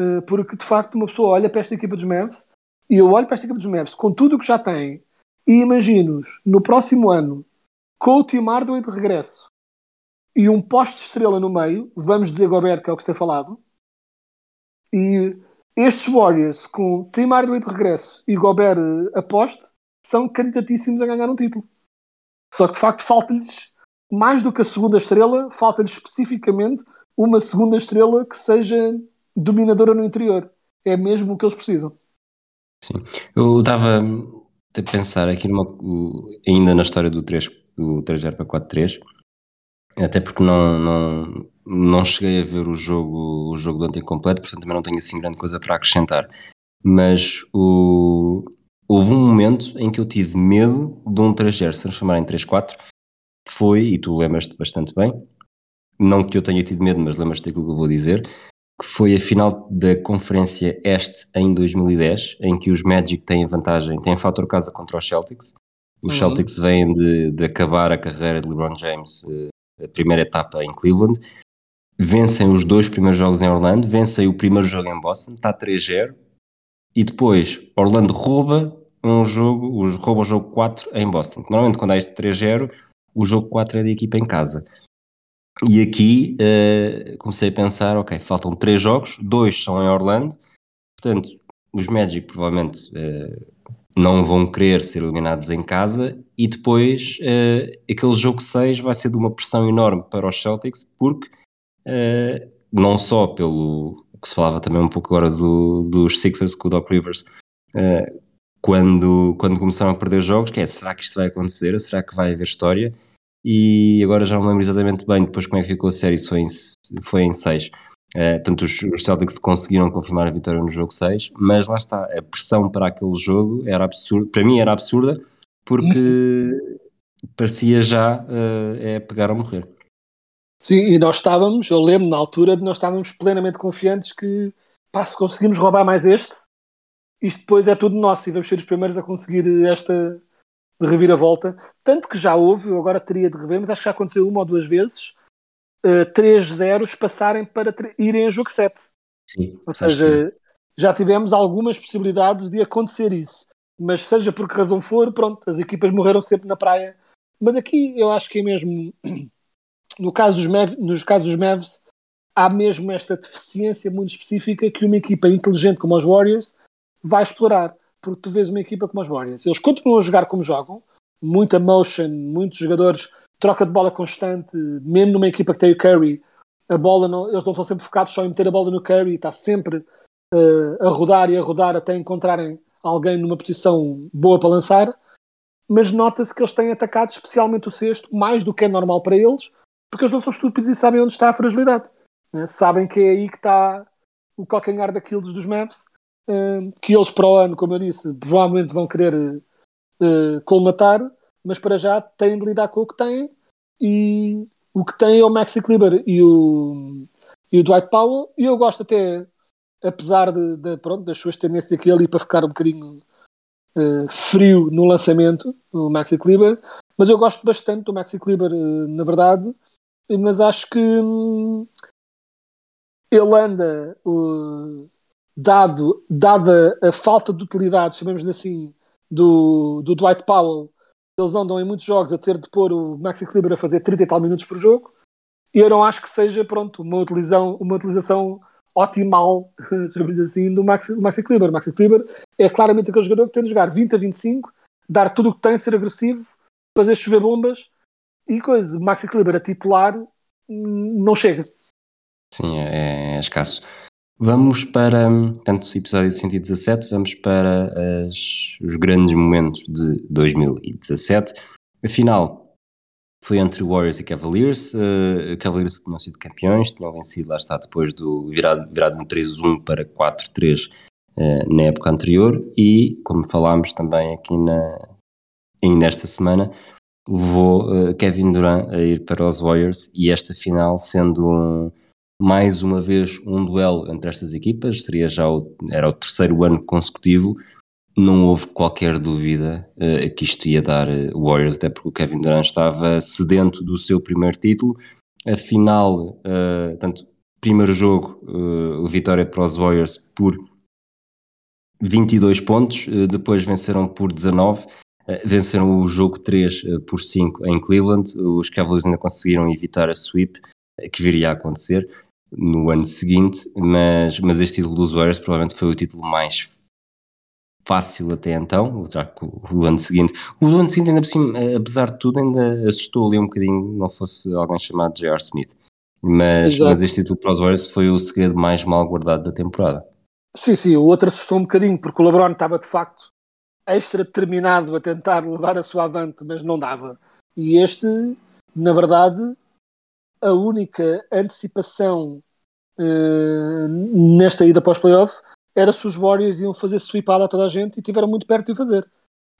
uh, porque de facto uma pessoa olha para esta equipa dos Mavs e eu olho para esta equipa dos Mavs com tudo o que já tem e imagino-os no próximo ano com o Tim Hardaway de regresso e um poste estrela no meio, vamos dizer Gobert, que é o que está falado, e estes Warriors com Tim Hardaway de regresso e Gobert uh, a poste, são candidatíssimos a ganhar um título. Só que de facto falta-lhes mais do que a segunda estrela, falta-lhes especificamente uma segunda estrela que seja dominadora no interior. É mesmo o que eles precisam. Sim, eu estava a pensar aqui numa, ainda na história do 3, do 3-0 para 4-3, até porque não, não, não cheguei a ver o jogo, o jogo de ontem completo, portanto também não tenho assim grande coisa para acrescentar. Mas o, houve um momento em que eu tive medo de um 3-0 se transformar em 3-4. Foi, e tu lembras-te bastante bem, não que eu tenha tido medo, mas lembras-te daquilo que eu vou dizer, que foi a final da Conferência Este em 2010, em que os Magic têm vantagem, têm fator casa contra os Celtics. Os uhum. Celtics vêm de, de, acabar a carreira de LeBron James, eh, a primeira etapa em Cleveland, vencem os dois primeiros jogos em Orlando, vencem o primeiro jogo em Boston, está 3-0, e depois Orlando rouba um jogo, rouba o jogo 4 em Boston. Normalmente quando há este 3-0, o jogo 4 é da equipa em casa. E aqui uh, comecei a pensar, ok, faltam 3 jogos, dois são em Orlando, portanto, os Magic provavelmente uh, não vão querer ser eliminados em casa, e depois uh, aquele jogo 6 vai ser de uma pressão enorme para os Celtics, porque não só pelo que se falava também um pouco agora do, dos Sixers com o Doc Rivers, uh, quando, quando começaram a perder jogos, que é, será que isto vai acontecer? Será que vai haver história? E agora já não lembro exatamente bem depois como é que ficou a série, se foi em, foi em 6. Uh, eh, portanto, os, os Celtics conseguiram confirmar a vitória no jogo 6, mas lá está, a pressão para aquele jogo era absurda, para mim era absurda, porque parecia já uh, é pegar ou morrer. Sim, e nós estávamos, eu lembro na altura de nós estávamos plenamente confiantes que pá, se conseguimos roubar mais este, isto depois é tudo nosso e vamos ser os primeiros a conseguir esta reviravolta. Tanto que já houve, eu agora teria de rever, mas acho que já aconteceu uma ou duas vezes, uh, eh, 3-0 passarem para irem a jogo 7. Sim, ou seja, já tivemos algumas possibilidades de acontecer isso. Mas seja por que razão for, pronto, as equipas morreram sempre na praia. Mas aqui eu acho que é mesmo no caso dos Mavs, nos casos dos Mavs, há mesmo esta deficiência muito específica que uma equipa inteligente como os Warriors vai explorar. Porque tu vês uma equipa como os Warriors, eles continuam a jogar como jogam, muita motion, muitos jogadores, troca de bola constante, mesmo numa equipa que tem o Curry, a bola não, eles não estão sempre focados só em meter a bola no Curry, está sempre uh, a rodar e a rodar até encontrarem alguém numa posição boa para lançar. mas nota-se que eles têm atacado especialmente o sexto, mais do que é normal para eles, porque eles não são estúpidos e sabem onde está a fragilidade. né? Sabem que é aí que está o calcanhar daqueles dos Mavs, eh, que eles para o ano, como eu disse, provavelmente vão querer eh, colmatar, mas para já têm de lidar com o que têm e o que tem é o Maxi Kleber e o, e o Dwight Powell, e eu gosto até, apesar de, de, pronto, das suas tendências aqui ali para ficar um bocadinho eh, frio no lançamento, o Maxi Kleber, mas eu gosto bastante do Maxi Kleber, eh, na verdade, mas acho que hum, ele anda, uh, dado, dada a falta de utilidade, chamemos assim, do, do Dwight Powell, eles andam em muitos jogos a ter de pôr o Maxi Kleber a fazer 30 e tal minutos por jogo, e eu não acho que seja, pronto, uma utilização, uma utilização chamemos assim, do Maxi, do Maxi Kleber. O Maxi Kleber é claramente aquele jogador que tem de jogar 20 a 25, dar tudo o que tem, ser agressivo, fazer chover bombas, e coisa, o Maxi Kleber a titular hum, não chega. Sim, é, é escasso. Vamos para, tanto episódio 117, vamos para as- os grandes momentos de 2017. A final foi entre Warriors e Cavaliers. Uh, Cavaliers tinham sido campeões, tinham vencido, lá está, depois do virado, virado no 3-1 para 4-3 uh, na época anterior. E, como falámos também aqui na, ainda esta semana, levou uh, Kevin Durant a ir para os Warriors e esta final sendo um mais uma vez um duelo entre estas equipas, seria já o, era o terceiro ano consecutivo, não houve qualquer dúvida uh, que isto ia dar uh, Warriors, até porque o Kevin Durant estava sedento do seu primeiro título, a final, uh, tanto primeiro jogo, uh, vitória para os Warriors por 22 pontos, uh, depois venceram por 19, uh, venceram o jogo 3 uh, por 5 em Cleveland, os Cavaliers ainda conseguiram evitar a sweep, que viria a acontecer no ano seguinte, mas, mas este título dos Warriors provavelmente foi o título mais fácil até então, já que o, o ano seguinte, o do ano seguinte ainda por cima, eh, apesar de tudo, ainda assustou ali um bocadinho, não fosse alguém chamado J.R. Smith, mas, mas este título para os Warriors foi o segredo mais mal guardado da temporada. Sim, sim, o outro assustou um bocadinho, porque o LeBron estava de facto extra determinado a tentar levar a sua avante, mas não dava. E este, na verdade, a única antecipação eh, nesta ida para os playoffs era se os Warriors iam fazer sweepada a toda a gente e tiveram muito perto de o fazer.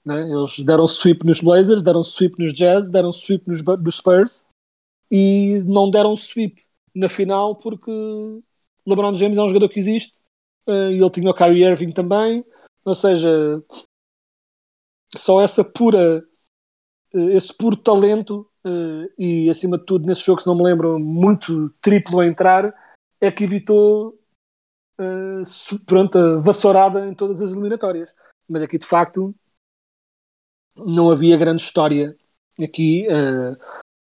né? Eles deram sweep nos Blazers, deram sweep nos Jazz, deram sweep nos, nos Spurs e não deram sweep na final porque LeBron James é um jogador que existe eh, e ele tinha o Kyrie Irving também, ou seja, só essa pura eh, esse puro talento eh, e acima de tudo nesse jogo se não me lembro muito triplo a entrar é que evitou su- pronto, a vassourada em todas as eliminatórias. Mas aqui de facto não havia grande história aqui eh,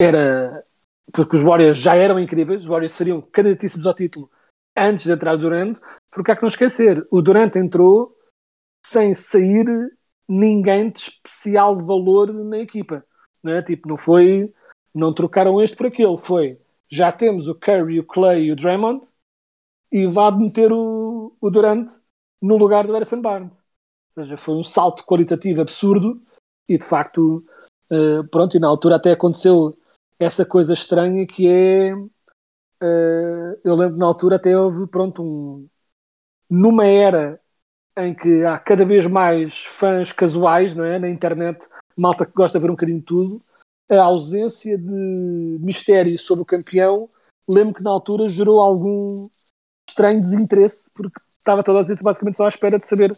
era porque os Warriors já eram incríveis os Warriors seriam candidatíssimos ao título antes de entrar o Durant. Porque há que não esquecer o Durant entrou sem sair ninguém de especial valor na equipa né? tipo, não foi não trocaram este por aquele foi, já temos o Curry, o Clay e o Draymond e vá meter o, o Durant no lugar do Harrison Barnes ou seja, foi um salto qualitativo absurdo e de facto eh, pronto, e na altura até aconteceu essa coisa estranha que é eh, eu lembro na altura até houve pronto um numa era em que há cada vez mais fãs casuais não é? na internet, malta que gosta de ver um bocadinho de tudo, a ausência de mistério sobre o campeão, lembro que na altura gerou algum estranho desinteresse, porque estava toda a gente basicamente só à espera de saber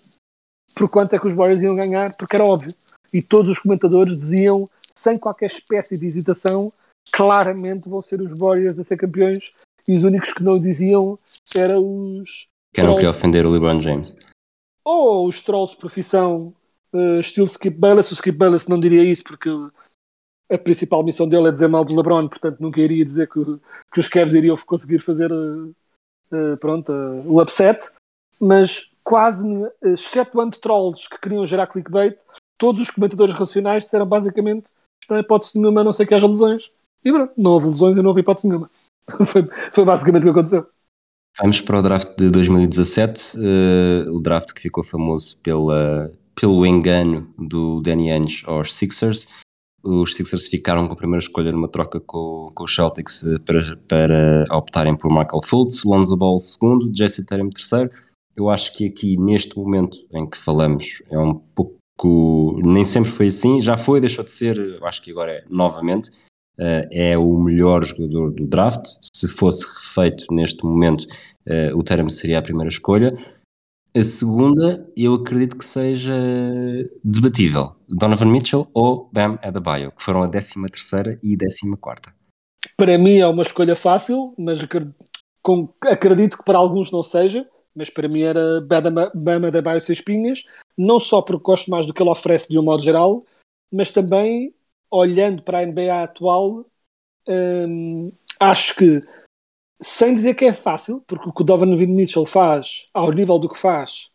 por quanto é que os Warriors iam ganhar, porque era óbvio. E todos os comentadores diziam, sem qualquer espécie de hesitação, claramente vão ser os Warriors a ser campeões, e os únicos que não diziam eram os Que queria trolls ofender o LeBron James. ou os trolls de profissão, eh, estilo Skip Bayless. O Skip Bayless não diria isso porque a principal missão dele é dizer mal de LeBron, portanto nunca iria dizer que, que os Cavs iriam conseguir fazer eh, eh, pronto, o upset. Mas quase, excetuando trolls que queriam gerar clickbait, todos os comentadores racionais disseram basicamente não há hipótese nenhuma, a não ser que haja lesões. E pronto, não houve lesões e não houve hipótese nenhuma. foi, foi basicamente o que aconteceu. Vamos para o draft de 2017, eh, o draft que ficou famoso pela pelo engano do Danny Ainge aos Sixers. Os Sixers ficaram com a primeira escolha numa troca com, com os Celtics eh, para, para optarem por Michael Fultz, Lonzo Ball segundo, Jesse Tatum terceiro. Eu acho que aqui, neste momento em que falamos, é um pouco. Nem sempre foi assim, já foi, deixou de ser, acho que agora é novamente. Uh, é o melhor jogador do draft. Se fosse refeito neste momento, uh, o Tatum seria a primeira escolha. A segunda, eu acredito que seja debatível. Donovan Mitchell ou Bam Adebayo, que foram a 13 terceira e 14 quarta. Para mim é uma escolha fácil, mas acredito que para alguns não seja. Mas para mim era Bam Adebayo sem espinhas, não só porque gosto mais do que ele oferece de um modo geral, mas também olhando para a NBA atual, hum, acho que sem dizer que é fácil, porque o que o Donovan Mitchell faz ao nível do que faz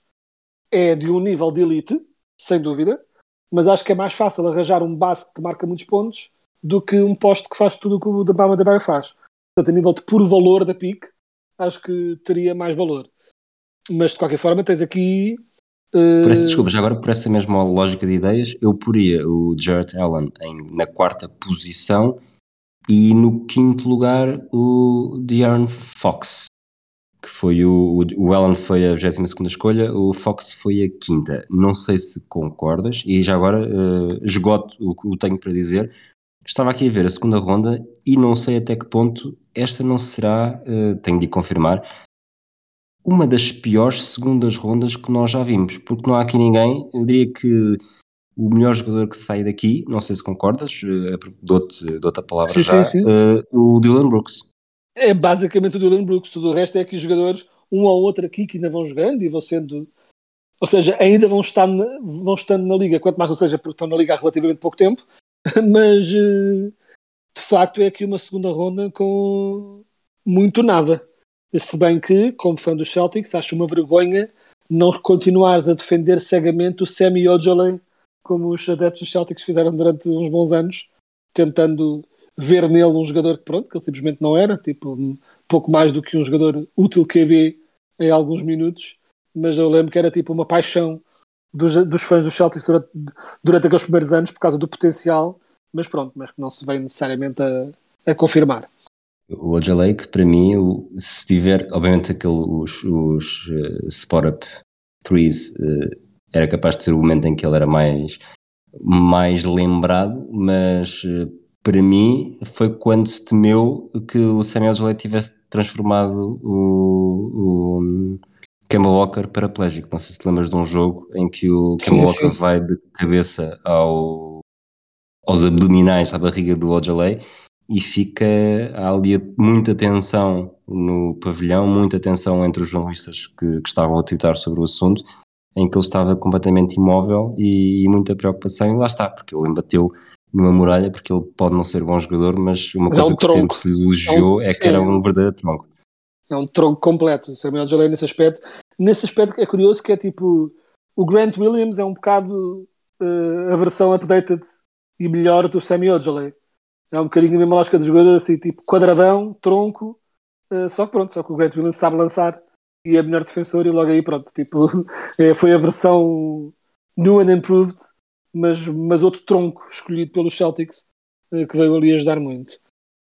é de um nível de elite, sem dúvida, mas acho que é mais fácil arranjar um base que marca muitos pontos do que um poste que faz tudo o que o Bama da faz. Portanto, a nível de puro valor da pick, acho que teria mais valor. Mas de qualquer forma, tens aqui. Uh... Por essa, desculpa, já agora por essa mesma lógica de ideias, eu poria o Jarrett Allen em, na quarta posição e no quinto lugar o De'Aaron Fox, que foi o, o Allen foi a 22 escolha, o Fox foi a quinta. Não sei se concordas, e já agora uh, esgoto o que tenho para dizer. Estava aqui a ver a segunda ronda e não sei até que ponto esta não será, uh, tenho de confirmar, uma das piores segundas rondas que nós já vimos, porque não há aqui ninguém, eu diria que o melhor jogador que sai daqui, não sei se concordas, uh, dou-te dou a palavra sim, já, sim, sim. Uh, o Dylan Brooks. É basicamente o Dylan Brooks, tudo o resto é que os jogadores, um ou outro aqui que ainda vão jogando e vão sendo, ou seja, ainda vão, estar na, vão estando na liga, quanto mais não seja porque estão na liga há relativamente pouco tempo, mas uh, de facto é aqui uma segunda ronda com muito nada. Se bem que, como fã dos Celtics, acho uma vergonha não continuares a defender cegamente o Semi Ojale como os adeptos dos Celtics fizeram durante uns bons anos, tentando ver nele um jogador que pronto, que ele simplesmente não era, tipo, pouco mais do que um jogador útil QB em alguns minutos, mas eu lembro que era tipo uma paixão dos, dos fãs dos Celtics durante, durante aqueles primeiros anos por causa do potencial, mas pronto, mas que não se vem necessariamente a, a confirmar. O Oja Lake, para mim, se tiver, obviamente, aquele, os, os uh, spot-up threes uh, era capaz de ser o momento em que ele era mais, mais lembrado, mas eh, para mim foi quando se temeu que o Samuel Gillette tivesse transformado o, o Kemba Walker paraplégico. Não sei se te lembras de um jogo em que o Kemba Walker vai de cabeça ao, aos abdominais, à barriga do Ojalei e fica ali muita tensão no pavilhão, muita tensão entre os jornalistas que, que estavam a twittar sobre o assunto em que ele estava completamente imóvel e, e, muita preocupação, e lá está, porque ele embateu numa muralha, porque ele pode não ser bom jogador, mas uma mas coisa é um que tronco. sempre se lhe elogiou é, um, é que era um verdadeiro tronco. É um tronco completo, o Samuel Jalei nesse aspecto. Nesse aspecto é curioso que é tipo, o Grant Williams é um bocado uh, a versão updated e melhor do Samuel Jalei. É um bocadinho a mesma lógica do jogador, assim, tipo quadradão, tronco, uh, só que pronto, só que o Grant Williams sabe lançar e é melhor defensor e logo aí pronto, tipo, é, foi a versão new and improved, mas, mas outro tronco escolhido pelos Celtics eh, que veio ali ajudar muito.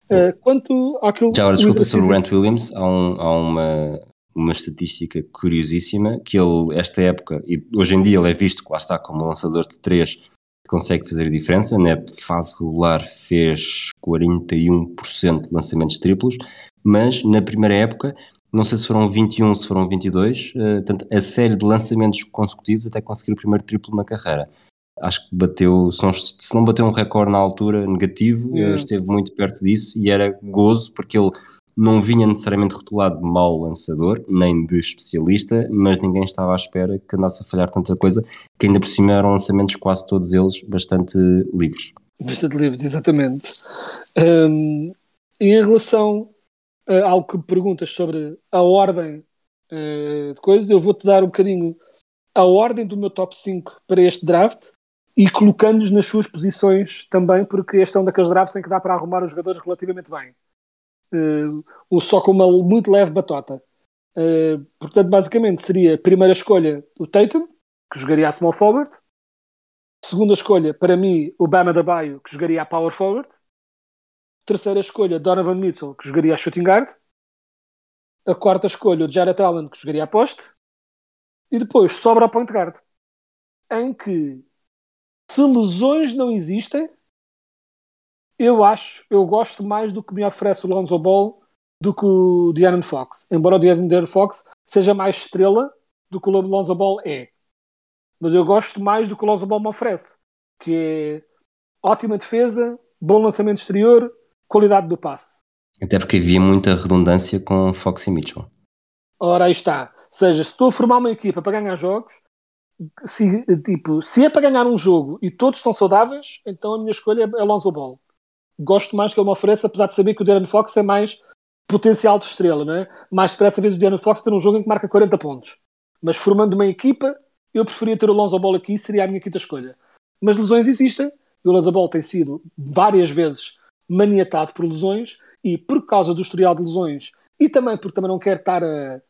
Uh, quanto àquilo Já agora, desculpa sobre o Grant Williams, há, um, há uma, uma estatística curiosíssima que ele, esta época, e hoje em dia ele é visto, que lá está, como lançador de 3, consegue fazer a diferença, na fase regular fez 41% de lançamentos triplos, mas na primeira época não sei se foram 21, se foram 22, uh, eh, portanto, a série de lançamentos consecutivos até conseguir o primeiro triplo na carreira. Acho que bateu, se não, se não bateu um recorde na altura negativo, yeah. esteve muito perto disso e era gozo, porque ele não vinha necessariamente rotulado de mau lançador, nem de especialista, mas ninguém estava à espera que andasse a falhar tanta coisa, que ainda por cima eram lançamentos quase todos eles bastante livres. Bastante livres, exatamente. Um, em relação uh, algo que perguntas sobre a ordem uh, de coisas, eu vou-te dar um bocadinho a ordem do meu top 5 para este draft e colocando-os nas suas posições também, porque este é um daqueles drafts em que dá para arrumar os jogadores relativamente bem. Uh, só com uma muito leve batota. Uh, portanto, basicamente seria primeira escolha o Tatum, que jogaria a small forward. Segunda escolha, para mim, o Bama da Baio, que jogaria a power forward. Terceira escolha, Donovan Mitchell, que jogaria a shooting guard. A quarta escolha, o Jared Allen, que jogaria a poste. E depois sobra a point guard. Em que, se lesões não existem, eu acho, eu gosto mais do que me oferece o Lonzo Ball do que o De'Aaron Fox. Embora o De'Aaron Fox seja mais estrela do que o Lonzo Ball é. Mas eu gosto mais do que o Lonzo Ball me oferece. Que é ótima defesa, bom lançamento exterior, qualidade do passe. Até porque havia muita redundância com Fox e Mitchell. Ora, aí está. Ou seja, se estou a formar uma equipa para ganhar jogos, se, tipo, se é para ganhar um jogo e todos estão saudáveis, então a minha escolha é Lonzo Ball. Gosto mais que ele me ofereça, apesar de saber que o Darren Fox tem mais potencial de estrela, não é? Mais depressa, vezes o Darren Fox ter um jogo em que marca 40 pontos. Mas formando uma equipa, eu preferia ter o Lonzo Ball aqui, seria a minha quinta escolha. Mas lesões existem, e o Lonzo Ball tem sido várias vezes maniatado por lesões, e por causa do historial de lesões, e também porque também não quer estar a,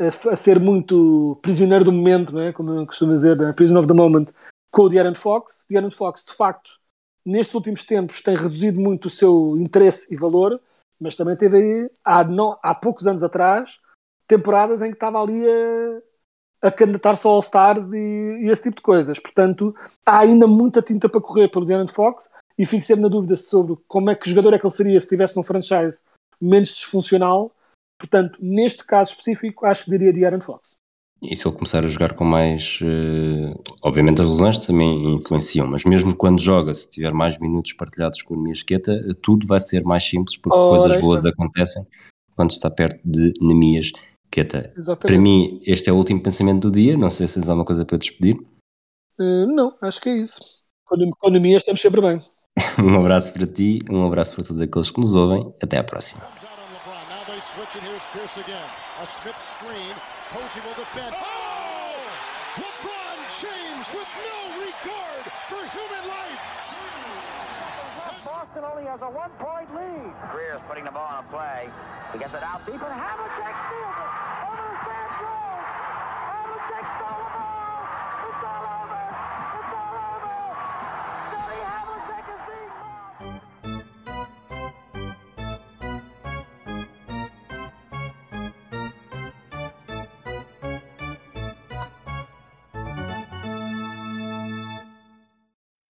a, a ser muito prisioneiro do momento, não é? como eu costumo dizer, a prisoner of the moment, com o De'Aaron Fox. De'Aaron Fox, de facto, nestes últimos tempos tem reduzido muito o seu interesse e valor, mas também teve aí, há, não, há poucos anos atrás, temporadas em que estava ali a, a candidatar-se ao All-Stars e, e, esse tipo de coisas. Portanto, há ainda muita tinta para correr pelo De'Aaron Fox e fico sempre na dúvida sobre como é que jogador é que ele seria se estivesse num franchise menos disfuncional. Portanto, neste caso específico, acho que diria De'Aaron Fox. E se ele começar a jogar com mais. Uh, obviamente as lesões também influenciam, mas mesmo quando joga, se tiver mais minutos partilhados com a minha esqueta, tudo vai ser mais simples porque Ora, coisas boas acontecem quando está perto de Nemias Queta. Para mim, este é o último pensamento do dia. Não sei se tens alguma coisa para despedir. Uh, não, acho que é isso. Com, com Nemias estamos sempre bem. um abraço para ti, um abraço para todos aqueles que nos ouvem. Até à próxima. Boston only has a one-point lead. Greer's putting the ball on a play. He gets it out deep, and Havlicek